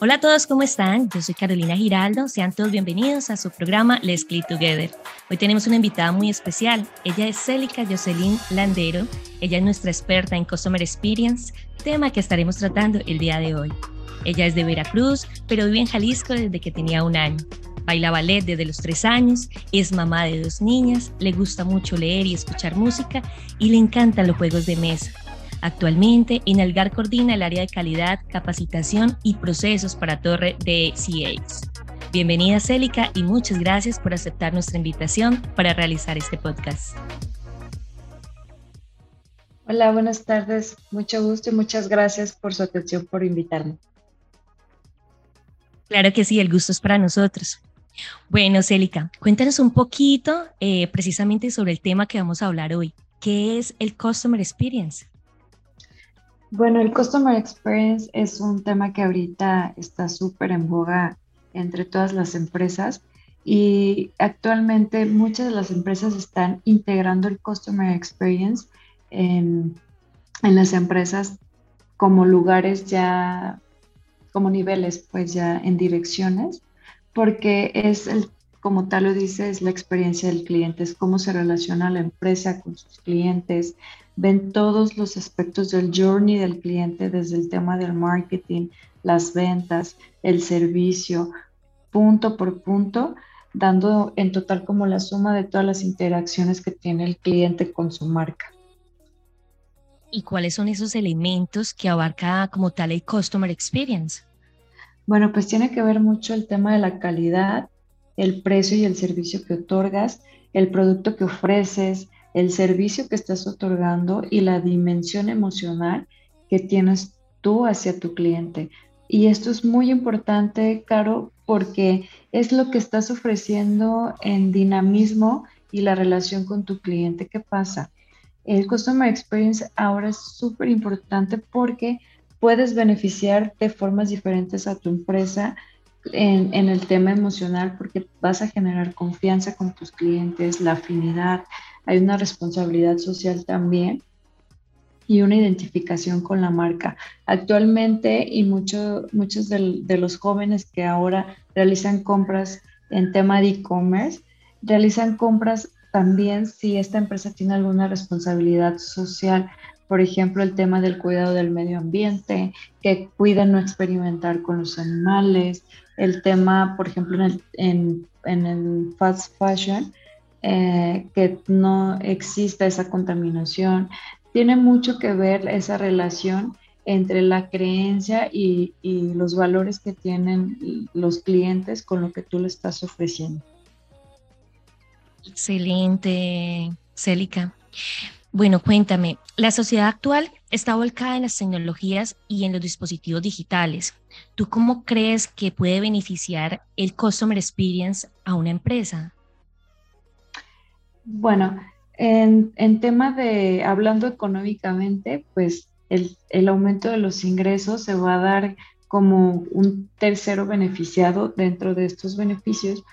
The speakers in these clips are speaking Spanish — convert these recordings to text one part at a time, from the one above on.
Hola a todos, ¿cómo están? Yo soy Carolina Giraldo, sean todos bienvenidos a su programa Let's Click Together. Hoy tenemos una invitada muy especial, ella es Célica Jocelyn Landero, ella es nuestra experta en Customer Experience, tema que estaremos tratando el día de hoy. Ella es de Veracruz, pero vive en Jalisco desde que tenía un año. Baila ballet desde los tres años, es mamá de dos niñas, le gusta mucho leer y escuchar música y le encantan los juegos de mesa. Actualmente, Inalgar coordina el área de calidad, capacitación y procesos para Torre de CAs. Bienvenida, Célica, y muchas gracias por aceptar nuestra invitación para realizar este podcast. Hola, buenas tardes. Mucho gusto y muchas gracias por su atención, por invitarme. Claro que sí, el gusto es para nosotros. Bueno, Célica, cuéntanos un poquito eh, precisamente sobre el tema que vamos a hablar hoy. ¿Qué es el Customer Experience? Bueno, el Customer Experience es un tema que ahorita está súper en boga entre todas las empresas y actualmente muchas de las empresas están integrando el Customer Experience en, en las empresas como lugares ya, como niveles, pues ya en direcciones, porque es el como tal lo dice, es la experiencia del cliente, es cómo se relaciona la empresa con sus clientes, ven todos los aspectos del journey del cliente, desde el tema del marketing, las ventas, el servicio, punto por punto, dando en total como la suma de todas las interacciones que tiene el cliente con su marca. ¿Y cuáles son esos elementos que abarca como tal el Customer Experience? Bueno, pues tiene que ver mucho el tema de la calidad, el precio y el servicio que otorgas, el producto que ofreces, el servicio que estás otorgando y la dimensión emocional que tienes tú hacia tu cliente. Y esto es muy importante, Caro, porque es lo que estás ofreciendo en dinamismo y la relación con tu cliente. ¿Qué pasa? El Customer Experience ahora es súper importante porque puedes beneficiar de formas diferentes a tu empresa en, en, el tema emocional porque vas a generar confianza con tus clientes, la afinidad, hay una responsabilidad social también y una identificación con la marca. Actualmente y mucho, muchos de, de los jóvenes que ahora realizan compras en tema de e-commerce, realizan compras también si esta empresa tiene alguna responsabilidad social por ejemplo, el tema del cuidado del medio ambiente, que cuiden no experimentar con los animales, el tema, por ejemplo, en el, en, en el fast fashion, eh, que no exista esa contaminación. Tiene mucho que ver esa relación entre la creencia y, y los valores que tienen los clientes con lo que tú le estás ofreciendo. Excelente, Célica. Bueno, cuéntame, la sociedad actual está volcada en las tecnologías y en los dispositivos digitales. ¿Tú cómo crees que puede beneficiar el Customer Experience a una empresa? Bueno, en, en tema de, hablando económicamente, pues el, el aumento de los ingresos se va a dar como un tercero beneficiado dentro de estos beneficios,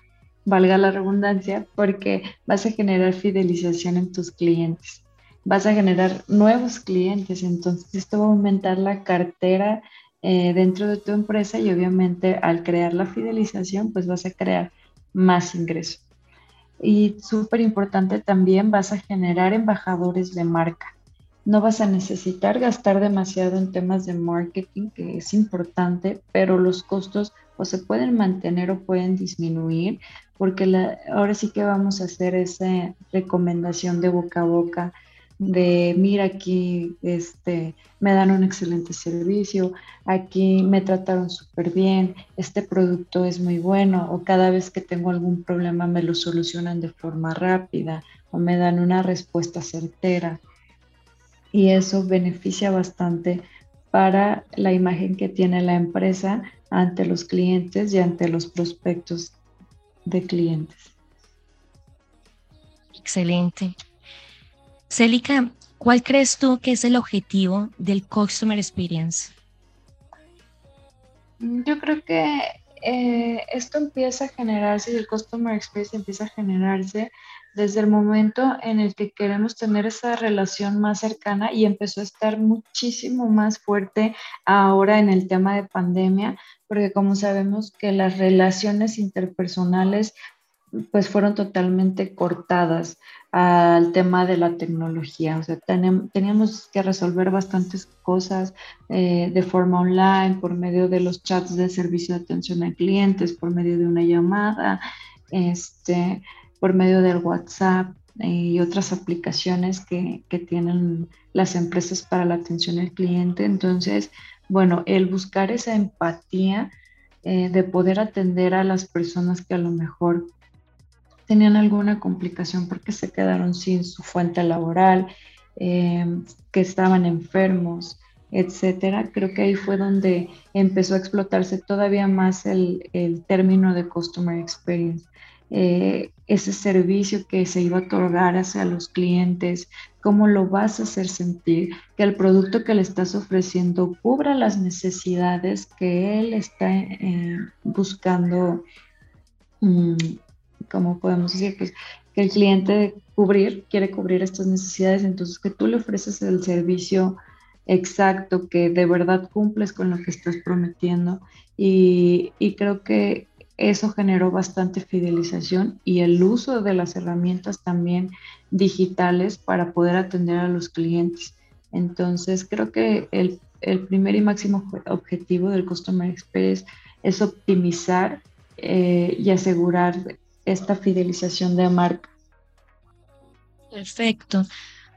valga la redundancia, porque vas a generar fidelización en tus clientes vas a generar nuevos clientes, entonces esto va a aumentar la cartera eh, dentro de tu empresa y obviamente al crear la fidelización, pues vas a crear más ingresos. Y súper importante también, vas a generar embajadores de marca. No vas a necesitar gastar demasiado en temas de marketing, que es importante, pero los costos o se pueden mantener o pueden disminuir, porque la, ahora sí que vamos a hacer esa recomendación de boca a boca, de mira aquí este me dan un excelente servicio, aquí me trataron súper bien, este producto es muy bueno o cada vez que tengo algún problema me lo solucionan de forma rápida o me dan una respuesta certera. Y eso beneficia bastante para la imagen que tiene la empresa ante los clientes y ante los prospectos de clientes. Excelente. Célica, ¿cuál crees tú que es el objetivo del Customer Experience? Mm, yo creo que eh, esto empieza a generarse el Customer Experience empieza a generarse desde el momento en el que queremos tener esa relación más cercana y empezó a estar muchísimo más fuerte ahora en el tema de pandemia, porque como sabemos que las relaciones interpersonales pues fueron totalmente cortadas al tema de la tecnología. O sea, teníamos que resolver bastantes cosas eh, de forma online, por medio de los chats de servicio de atención a clientes, por medio de una llamada, este, por medio del WhatsApp eh, y otras aplicaciones que, que tienen las empresas para la atención al cliente. Entonces, bueno, el buscar esa empatía eh, de poder atender a las personas que a lo mejor tenían alguna complicación porque se quedaron sin su fuente laboral, em, que estaban enfermos, etcétera. Creo que ahí fue donde empezó a explotarse todavía más el, término de customer experience. Eh, ese servicio que se iba a otorgar hacia los clientes, cómo lo vas a hacer sentir, que el producto que le estás ofreciendo cubra las necesidades que él está eh, buscando mm, como podemos decir, pues, que el cliente cubrir, quiere cubrir estas necesidades, entonces que tú le ofreces el servicio exacto, que de verdad cumples con lo que estás prometiendo y, creo que eso generó bastante fidelización y el uso de las herramientas también digitales para poder atender a los clientes. Entonces, creo que el, el primer y máximo objetivo del Customer Experience es optimizar eh, y asegurar esta fidelización de marca. Perfecto.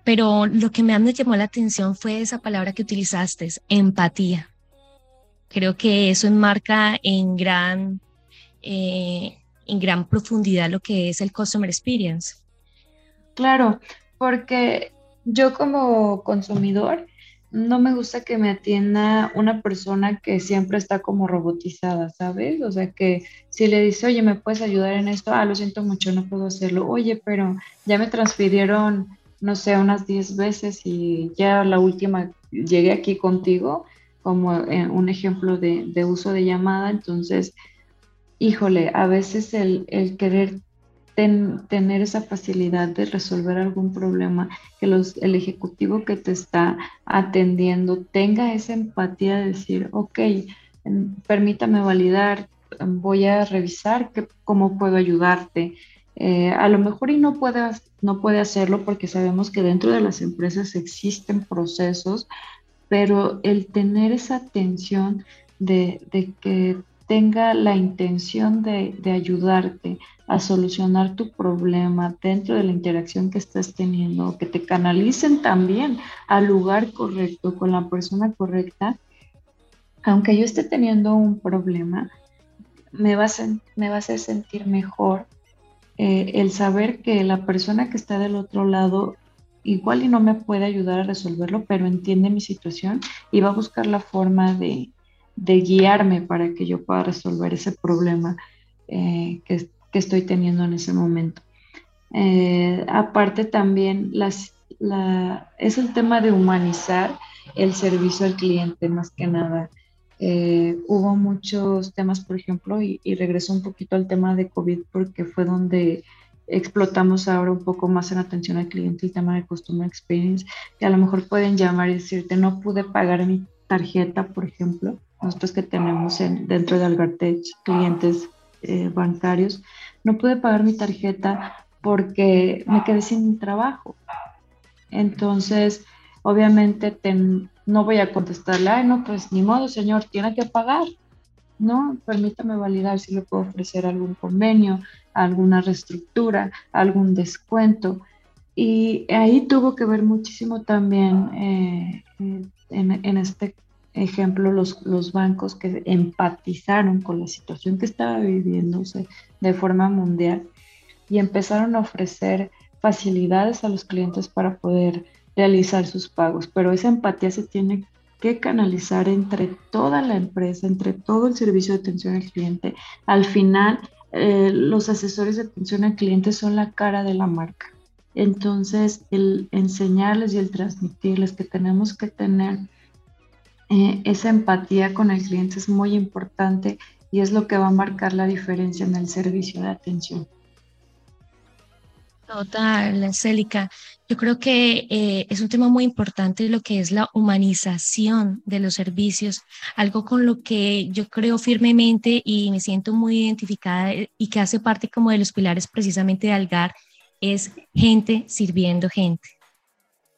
Pero lo que me llamó la atención fue esa palabra que utilizaste, empatía. Creo que eso enmarca en gran, eh, en gran profundidad lo que es el Customer Experience. Claro, porque yo como consumidor no me gusta que me atienda una persona que siempre está como robotizada, ¿sabes? O sea, que si le dice, oye, ¿me puedes ayudar en esto? Ah, lo siento mucho, no puedo hacerlo. Oye, pero ya me transfirieron, no sé, unas 10 veces y ya la última llegué aquí contigo, como un ejemplo de, de, uso de llamada. Entonces, híjole, a veces el, el querer tener esa facilidad de resolver algún problema, que los, el ejecutivo que te está atendiendo tenga esa empatía de decir, ok, permítame validar, voy a revisar que, cómo puedo ayudarte. Eh, a lo mejor y no puede, no puede hacerlo porque sabemos que dentro de las empresas existen procesos, pero el tener esa atención de, de que tenga la intención de, de, ayudarte a solucionar tu problema dentro de la interacción que estás teniendo, que te canalicen también al lugar correcto, con la persona correcta, aunque yo esté teniendo un problema, me va a, me va a hacer sentir mejor eh, el saber que la persona que está del otro lado igual y no me puede ayudar a resolverlo, pero entiende mi situación y va a buscar la forma de, de guiarme para que yo pueda resolver ese problema eh, que, estoy teniendo en ese momento. Eh, aparte también es el tema de humanizar el servicio al cliente más que nada. Eh, hubo muchos temas, por ejemplo, y, y regreso un poquito al tema de COVID porque fue donde explotamos ahora un poco más en atención al cliente el tema de Customer Experience, que a lo mejor pueden llamar y decirte, no pude pagar mi tarjeta, por ejemplo, nosotros que tenemos dentro de Algartech clientes eh, bancarios, no pude pagar mi tarjeta porque me quedé sin trabajo. Entonces, obviamente no voy a contestarle, ay, no, pues ni modo, señor, tiene que pagar. No, permítame validar si le puedo ofrecer algún convenio, alguna reestructura, algún descuento. Y ahí tuvo que ver muchísimo también eh, en, en, este ejemplo, los, los bancos que empatizaron con la situación que estaba viviéndose de forma mundial y empezaron a ofrecer facilidades a los clientes para poder realizar sus pagos. Pero esa empatía se tiene que canalizar entre toda la empresa, entre todo el servicio de atención al cliente. Al final, eh, los asesores de atención al cliente son la cara de la marca. Entonces, el enseñarles y el transmitirles que tenemos que tener eh, esa empatía con el cliente es muy importante y es lo que va a marcar la diferencia en el servicio de atención. Total, Célica. Yo creo que eh, es un tema muy importante lo que es la humanización de los servicios, algo con lo que yo creo firmemente y me siento muy identificada eh, y que hace parte como de los pilares precisamente de Algar, es gente sirviendo gente,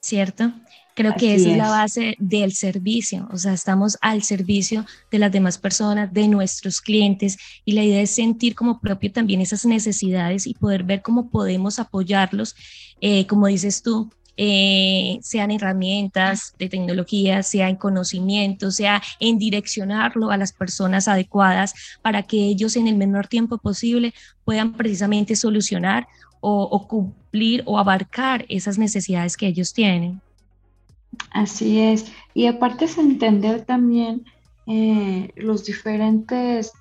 ¿cierto? Creo que esa es. la base del servicio, o sea, estamos al servicio de las demás personas, de nuestros clientes y la idea es sentir como propio también esas necesidades y poder ver cómo podemos apoyarlos, eh, como dices tú, eh, sean herramientas de tecnología, sea en conocimiento, sea en direccionarlo a las personas adecuadas para que ellos en el menor tiempo posible puedan precisamente solucionar o, o cumplir o abarcar esas necesidades que ellos tienen. Así es. Y aparte es entender también eh, los diferentes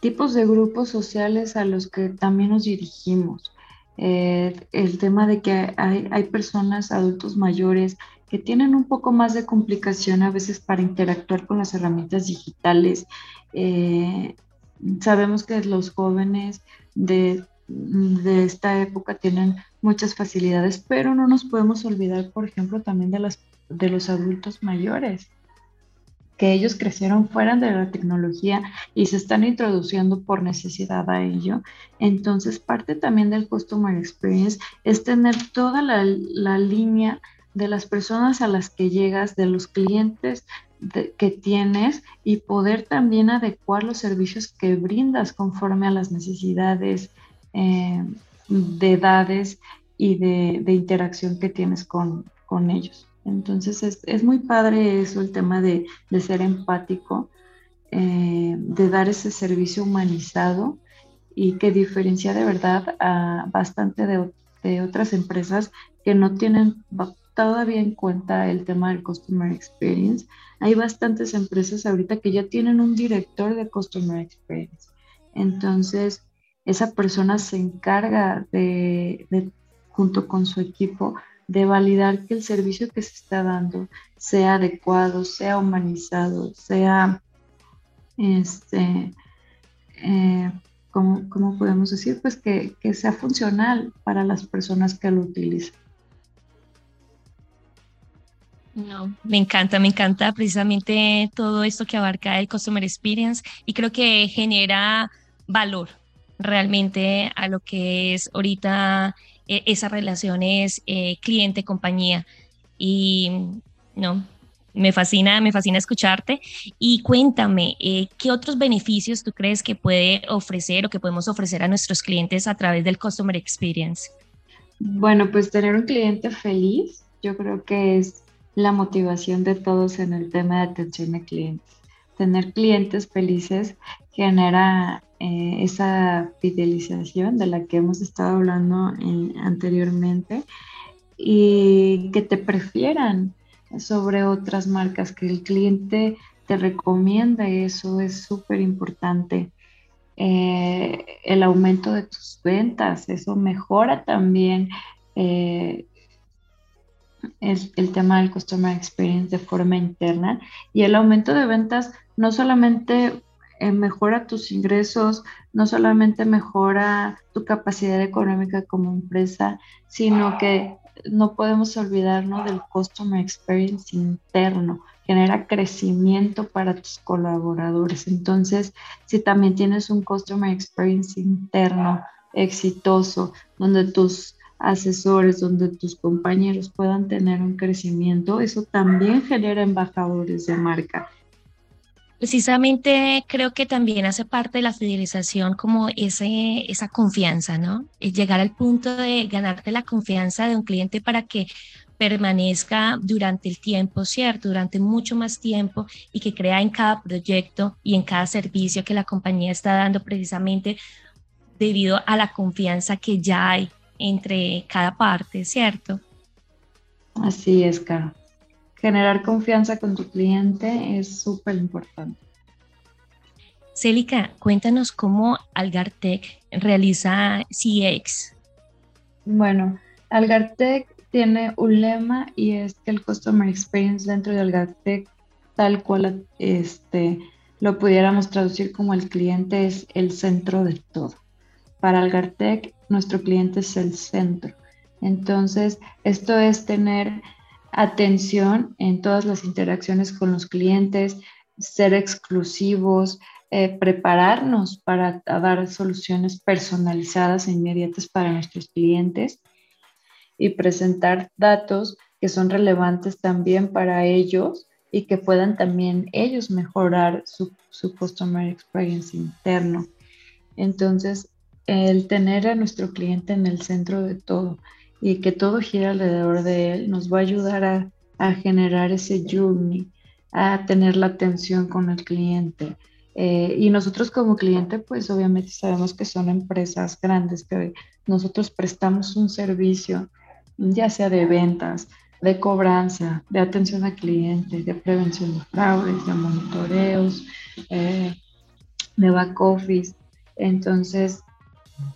tipos de grupos sociales a los que también nos dirigimos. Eh, el tema de que hay, personas, adultos mayores, que tienen un poco más de complicación a veces para interactuar con las herramientas digitales. Eh, sabemos que los jóvenes de, de esta época tienen muchas facilidades, pero no nos podemos olvidar, por ejemplo, también de las de los adultos mayores, que ellos crecieron fuera de la tecnología y se están introduciendo por necesidad a ello. Entonces, parte también del Customer Experience es tener toda la, línea de las personas a las que llegas, de los clientes que tienes y poder también adecuar los servicios que brindas conforme a las necesidades eh, de edades y de, interacción que tienes con ellos. Entonces es, muy padre eso, el tema de, ser empático, eh, de dar ese servicio humanizado y que diferencia de verdad a bastante de, otras empresas que no tienen todavía en cuenta el tema del Customer Experience. Hay bastantes empresas ahorita que ya tienen un director de Customer Experience. Entonces, esa persona se encarga de junto con su equipo, de validar que el servicio que se está dando sea adecuado, sea humanizado, sea, este, eh, ¿cómo, podemos decir? Pues que, sea funcional para las personas que lo utilizan. No, me encanta, me encanta precisamente todo esto que abarca el Customer Experience y creo que genera valor realmente a lo que es ahorita e-, esas relaciones eh, cliente-compañía. Y no, me fascina, me fascina escucharte. Y cuéntame, eh, ¿qué otros beneficios tú crees que puede ofrecer o que podemos ofrecer a nuestros clientes a través del Customer Experience? Bueno, pues tener un cliente feliz, yo creo que es la motivación de todos en el tema de atención a clientes. Tener clientes felices genera eh, esa fidelización de la que hemos estado hablando eh, anteriormente y que te prefieran sobre otras marcas, que el cliente te recomienda, eso es súper importante. Eh, el aumento de tus ventas, eso mejora también el, el, tema del Customer Experience de forma interna y el aumento de ventas no solamente eh, mejora tus ingresos, no solamente mejora tu capacidad económica como empresa, sino que no podemos olvidarnos del customer experience interno, genera crecimiento para tus colaboradores. Entonces, si también tienes un customer experience interno exitoso, donde tus asesores, donde tus compañeros puedan tener un crecimiento, eso también genera embajadores de marca Precisamente creo que también hace parte de la fidelización como ese, esa confianza, ¿no? Es llegar al punto de ganarte la confianza de un cliente para que permanezca durante el tiempo, ¿cierto? Durante mucho más tiempo y que crea en cada proyecto y en cada servicio que la compañía está dando precisamente debido a la confianza que ya hay entre cada parte, ¿cierto? Así es, Caro generar confianza con tu cliente es súper importante. Célica, cuéntanos cómo Algartec realiza CX. Bueno, Algartec tiene un lema y es que el Customer Experience dentro de Algartec, tal cual este, lo pudiéramos traducir como el cliente es el centro de todo. Para Algartec, nuestro cliente es el centro Entonces, esto es tener atención en todas las interacciones con los clientes, ser exclusivos, eh, prepararnos para dar soluciones personalizadas e inmediatas para nuestros clientes y presentar datos que son relevantes también para ellos y que puedan también ellos mejorar su, su customer experience interno. Entonces, el tener a nuestro cliente en el centro de todo y que todo gira alrededor de él nos va a ayudar a, a generar ese journey, a tener la atención con el cliente. Eh, y nosotros como cliente, pues obviamente sabemos que son empresas grandes, que nosotros prestamos un servicio, ya sea de ventas, de cobranza, de atención al cliente, de prevención de fraudes, de monitoreos, eh, de back office. Entonces,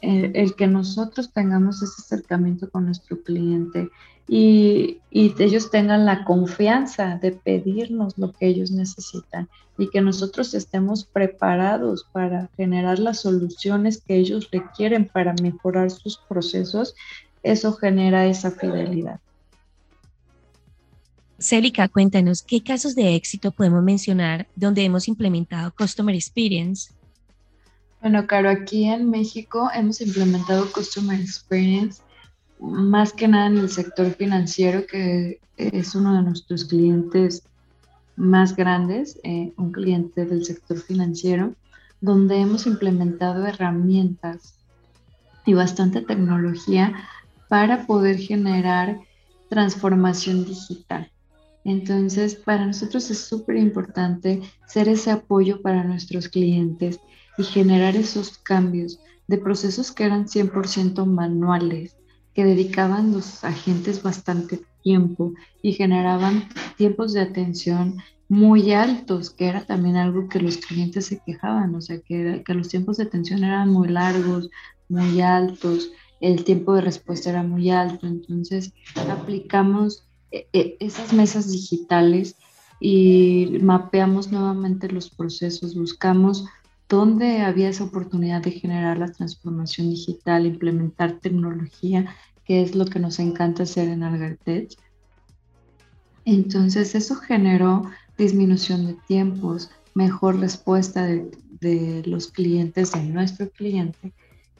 el, que nosotros tengamos ese acercamiento con nuestro cliente y, y, ellos tengan la confianza de pedirnos lo que ellos necesitan y que nosotros estemos preparados para generar las soluciones que ellos requieren para mejorar sus procesos, eso genera esa fidelidad. Célica, cuéntanos, ¿qué casos de éxito podemos mencionar donde hemos implementado Customer Experience bueno, Caro, aquí en México hemos implementado Customer Experience más que nada en el sector financiero, que es uno de nuestros clientes más grandes, eh, un cliente del sector financiero, donde hemos implementado herramientas y bastante tecnología para poder generar transformación digital. Entonces, para nosotros es súper importante ser ese apoyo para nuestros clientes y generar esos cambios de procesos que eran 100% manuales, que dedicaban los agentes bastante tiempo y generaban tiempos de atención muy altos, que era también algo que los clientes se quejaban, o sea, que, que los tiempos de atención eran muy largos, muy altos, el tiempo de respuesta era muy alto, entonces aplicamos eh, eh, esas mesas digitales y mapeamos nuevamente los procesos, buscamos dónde había esa oportunidad de generar la transformación digital, implementar tecnología, que es lo que nos encanta hacer en Algartech. Entonces eso generó disminución de tiempos, mejor respuesta de, los clientes, de nuestro cliente,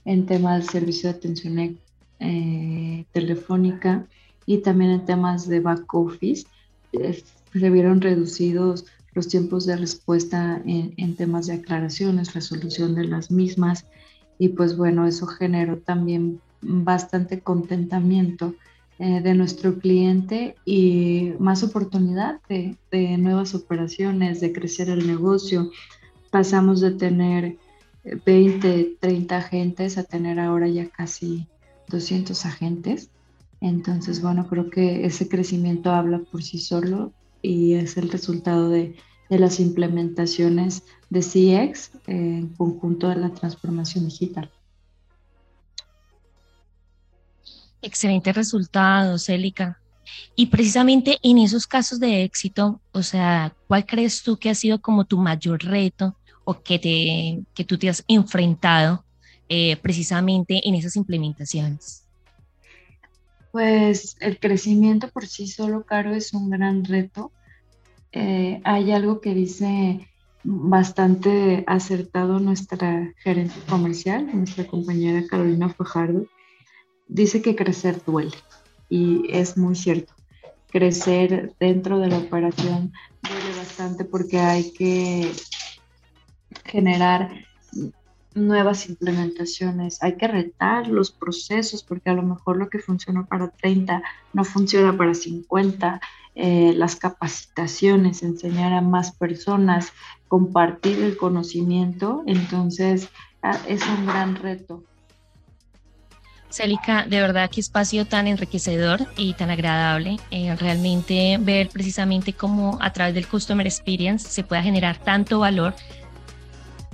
en temas de servicio de atención eh, telefónica y también en temas de back office. Eh, se vieron reducidos los tiempos de respuesta en, temas de aclaraciones, resolución de las mismas y pues bueno, eso generó también bastante contentamiento eh, de nuestro cliente y más oportunidad de, de, nuevas operaciones, de crecer el negocio. Pasamos de tener 20, 30 agentes a tener ahora ya casi 200 agentes. Entonces, bueno, creo que ese crecimiento habla por sí solo y es el resultado de, de las implementaciones de CX en conjunto de la transformación digital. Excelente resultado, Célica. Y precisamente en esos casos de éxito, o sea, ¿cuál crees tú que ha sido como tu mayor reto o que, te, que tú te has enfrentado eh, precisamente en esas implementaciones? Pues el crecimiento por sí solo, Caro, es un gran reto eh, hay algo que dice bastante acertado nuestra gerente comercial, nuestra compañera Carolina Fajardo. Dice que crecer duele y es muy cierto. Crecer dentro de la operación duele bastante porque hay que generar nuevas implementaciones, hay que retar los procesos porque a lo mejor lo que funciona para 30 no funciona para 50, eh, las capacitaciones, enseñar a más personas, compartir el conocimiento, entonces ah, es un gran reto. Célica, de verdad qué espacio tan enriquecedor y tan agradable. Eh, realmente ver precisamente cómo a través del Customer Experience se pueda generar tanto valor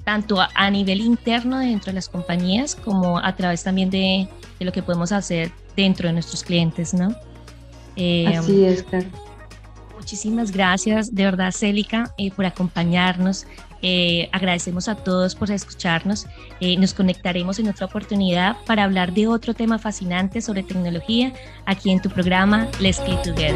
tanto a, nivel interno dentro de las compañías como a través también de, lo que podemos hacer dentro de nuestros clientes, ¿no? Eh, Así es, claro. Muchísimas gracias, de verdad, Célica, eh, por acompañarnos Eh, agradecemos a todos por escucharnos. Eh, nos conectaremos en otra oportunidad para hablar de otro tema fascinante sobre tecnología aquí en tu programa Let's Get Together.